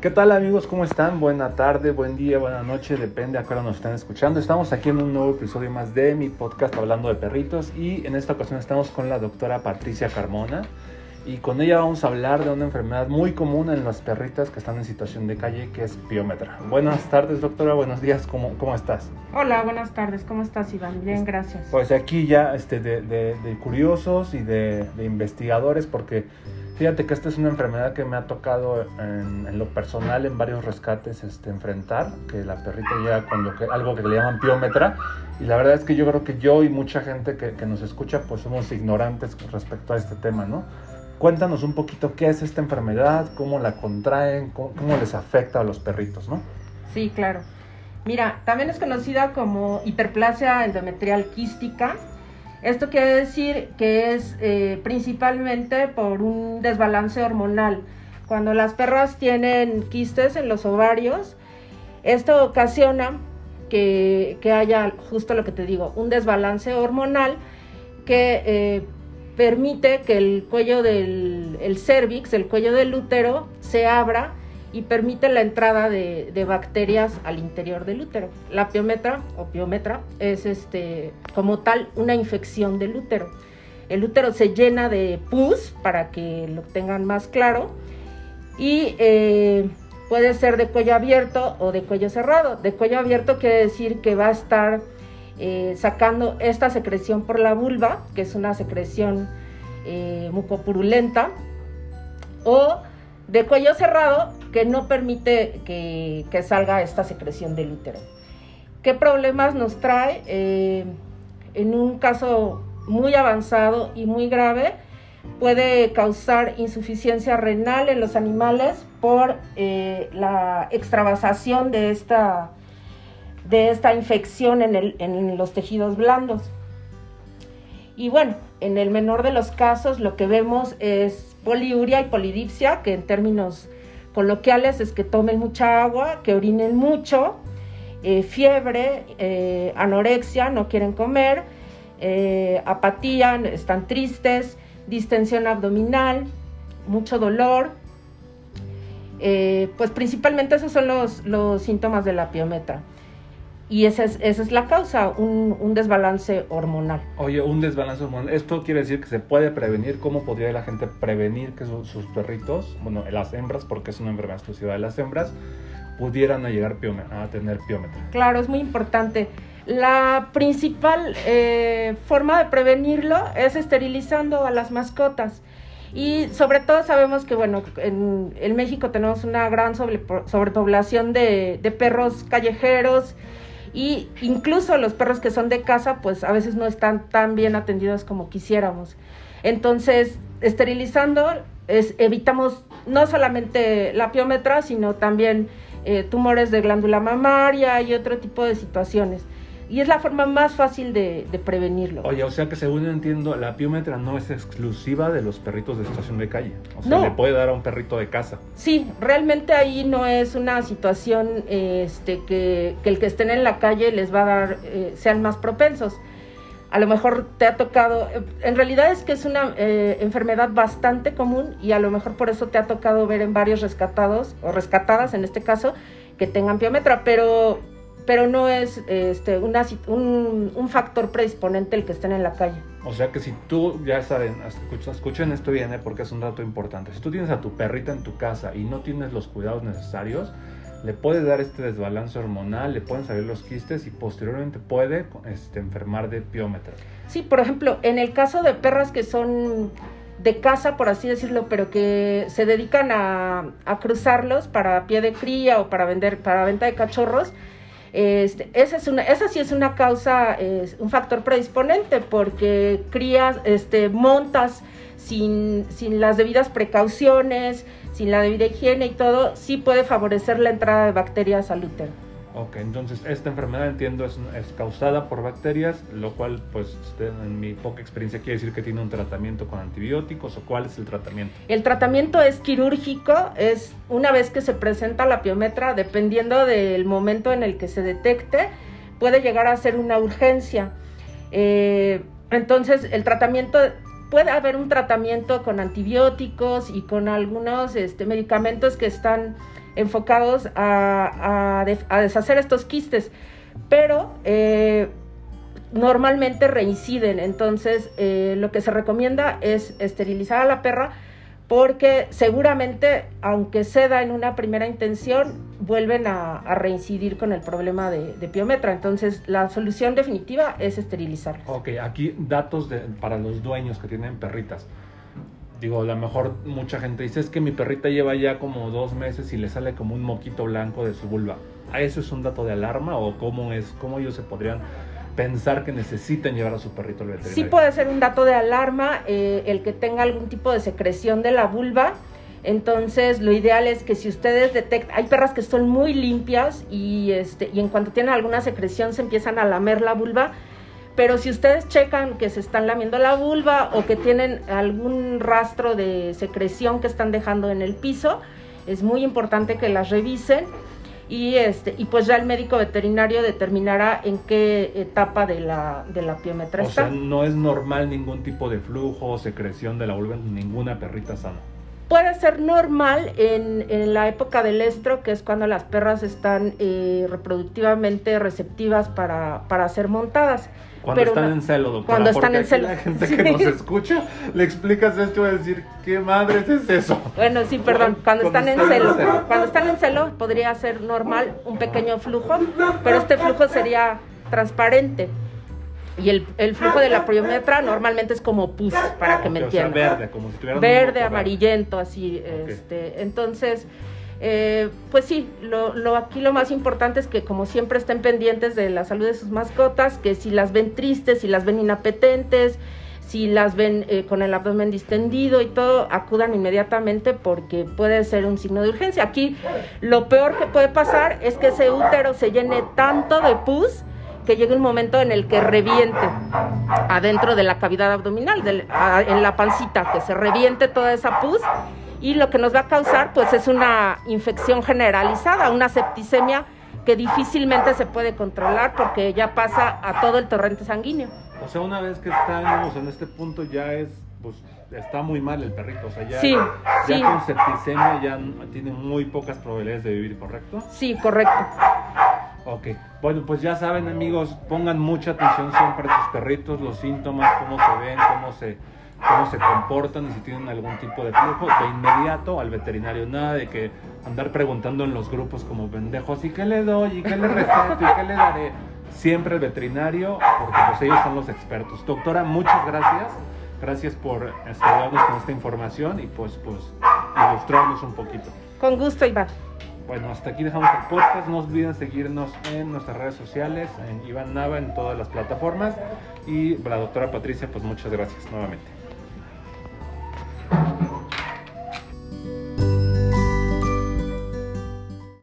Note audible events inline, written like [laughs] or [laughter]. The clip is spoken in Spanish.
¿Qué tal amigos? ¿Cómo están? Buena tarde, buen día, buena noche, depende a qué hora nos están escuchando. Estamos aquí en un nuevo episodio más de mi podcast hablando de perritos y en esta ocasión estamos con la doctora Patricia Carmona y con ella vamos a hablar de una enfermedad muy común en las perritas que están en situación de calle que es piómetra. Buenas tardes doctora, buenos días, ¿cómo, cómo estás? Hola, buenas tardes, ¿cómo estás Iván? Bien, gracias. Pues aquí ya este, de, de, de curiosos y de, de investigadores porque Fíjate que esta es una enfermedad que me ha tocado en, lo personal en varios rescates este, enfrentar, que la perrita llega con lo que, algo que le llaman piómetra y la verdad es que yo creo que yo y mucha gente que, que nos escucha pues somos ignorantes respecto a este tema, ¿no? Cuéntanos un poquito qué es esta enfermedad, cómo la contraen, cómo, cómo les afecta a los perritos, ¿no? Sí, claro. Mira, también es conocida como hiperplasia endometrial quística esto quiere decir que es eh, principalmente por un desbalance hormonal. Cuando las perras tienen quistes en los ovarios, esto ocasiona que, que haya justo lo que te digo, un desbalance hormonal que eh, permite que el cuello del el cervix, el cuello del útero, se abra y permite la entrada de, bacterias al interior del útero. La piometra o piometra es este, como tal una infección del útero. El útero se llena de pus, para que lo tengan más claro, y eh, puede ser de cuello abierto o de cuello cerrado. De cuello abierto quiere decir que va a estar eh, sacando esta secreción por la vulva, que es una secreción eh, mucopurulenta, o de cuello cerrado que no permite que, que, salga esta secreción del útero. ¿Qué problemas nos trae? Eh, en un caso muy avanzado y muy grave, puede causar insuficiencia renal en los animales por eh, la extravasación de esta, de esta infección en, en los tejidos blandos. Y bueno, en el menor de los casos lo que vemos es poliuria y polidipsia, que en términos coloquiales es que tomen mucha agua, que orinen mucho, eh, fiebre, eh, anorexia, no quieren comer, eh, apatía, están tristes, distensión abdominal, mucho dolor. Pues principalmente esos son los, los síntomas de la piometra. Y esa es, esa es la causa, un, un, desbalance hormonal. Oye, un desbalance hormonal. ¿Esto quiere decir que se puede prevenir? ¿Cómo podría la gente prevenir que su, sus perritos, bueno, las hembras, porque es una enfermedad exclusiva de las hembras, pudieran a llegar a tener piómetra? Claro, es muy importante. La principal eh, forma de prevenirlo es esterilizando a las mascotas. Y sobre todo sabemos que, bueno, en, en México tenemos una gran sobre, sobrepoblación de, de perros callejeros y incluso los perros que son de casa pues a veces no están tan bien atendidos como quisiéramos. Entonces, esterilizando es, evitamos no solamente la piometra, sino también eh, tumores de glándula mamaria y otro tipo de situaciones. Y es la forma más fácil de, de, prevenirlo. Oye, o sea que según yo entiendo, la piómetra no es exclusiva de los perritos de situación de calle. O sea, no. le puede dar a un perrito de casa. Sí, realmente ahí no es una situación este, que, que el que estén en la calle les va a dar, eh, sean más propensos. A lo mejor te ha tocado, en realidad es que es una eh, enfermedad bastante común y a lo mejor por eso te ha tocado ver en varios rescatados o rescatadas en este caso que tengan piómetra, pero pero no es este, una, un, un, factor predisponente el que estén en la calle. O sea que si tú, ya saben, escuchen, esto bien, ¿eh? porque es un dato importante. Si tú tienes a tu perrita en tu casa y no tienes los cuidados necesarios, le puede dar este desbalance hormonal, le pueden salir los quistes y posteriormente puede este, enfermar de piómetra. Sí, por ejemplo, en el caso de perras que son de casa, por así decirlo, pero que se dedican a, a cruzarlos para pie de cría o para vender, para venta de cachorros, este, esa, es una, esa sí es una causa, es un factor predisponente porque crías, este, montas sin, sin las debidas precauciones, sin la debida higiene y todo, sí puede favorecer la entrada de bacterias al útero. Ok, entonces esta enfermedad entiendo es, causada por bacterias, lo cual pues en mi poca experiencia quiere decir que tiene un tratamiento con antibióticos o cuál es el tratamiento. El tratamiento es quirúrgico, es una vez que se presenta la piometra, dependiendo del momento en el que se detecte, puede llegar a ser una urgencia. Eh, entonces el tratamiento puede haber un tratamiento con antibióticos y con algunos este, medicamentos que están enfocados a, deshacer estos quistes, pero eh, normalmente reinciden. Entonces, eh, lo que se recomienda es esterilizar a la perra porque seguramente, aunque ceda en una primera intención, vuelven a, reincidir con el problema de, piometra. Entonces, la solución definitiva es esterilizar. Ok, aquí datos para los dueños que tienen perritas. Digo, a lo mejor mucha gente dice, es que mi perrita lleva ya como dos meses y le sale como un moquito blanco de su vulva. ¿A eso es un dato de alarma o cómo es, cómo ellos se podrían pensar que necesiten llevar a su perrito al veterinario. Sí puede ser un dato de alarma eh, el que tenga algún tipo de secreción de la vulva. Entonces, lo ideal es que si ustedes detectan, hay perras que son muy limpias y, este, y en cuanto tienen alguna secreción se empiezan a lamer la vulva, pero si ustedes checan que se están lamiendo la vulva o que tienen algún rastro de secreción que están dejando en el piso, es muy importante que las revisen y este y pues ya el médico veterinario determinará en qué etapa de la de la piometra o sea no es normal ningún tipo de flujo o secreción de la vulva en ninguna perrita sana puede ser normal en, en, la época del estro que es cuando las perras están eh, reproductivamente receptivas para, para ser montadas cuando están en celo, doctora. Cuando están en celo. La gente [laughs] que nos escucha, le explicas esto y va a decir, ¿qué madre es eso? Bueno, sí, perdón. Cuando, están, en celo. Cuando están en celo, podría ser normal un pequeño flujo, pero este flujo sería transparente. Y el, el, flujo de la priometra normalmente es como pus, para que me entiendan. verde, como si Verde, amarillento, así. Este, entonces, eh, pues sí, lo, aquí lo más importante es que como siempre estén pendientes de la salud de sus mascotas, que si las ven tristes, si las ven inapetentes, si las ven eh, con el abdomen distendido y todo, acudan inmediatamente porque puede ser un signo de urgencia. Aquí lo peor que puede pasar es que ese útero se llene tanto de pus que llegue un momento en el que reviente adentro de la cavidad abdominal, en la pancita, que se reviente toda esa pus y lo que nos va a causar pues es una infección generalizada, una septicemia que difícilmente se puede controlar porque ya pasa a todo el torrente sanguíneo. O sea, una vez que estamos en este punto ya es pues está muy mal el perrito, o sea, ya, ya con septicemia ya tiene muy pocas probabilidades de vivir, ¿correcto? Sí, correcto. Ok, bueno, pues ya saben amigos, pongan mucha atención siempre a sus perritos, los síntomas, cómo se ven, cómo se cómo se comportan y si tienen algún tipo de flujo, de inmediato al veterinario. Nada de que andar preguntando en los grupos como pendejos, ¿y qué le doy? ¿y qué le receto? ¿y qué le daré? Siempre el veterinario, porque pues ellos son los expertos. Doctora, muchas gracias. Gracias por ayudarnos con esta información y pues, pues ilustrarnos un poquito. Con gusto, Iván. Bueno, hasta aquí dejamos el podcast. No olviden seguirnos en nuestras redes sociales, en Iván Nava, en todas las plataformas. Y la doctora Patricia, pues muchas gracias nuevamente.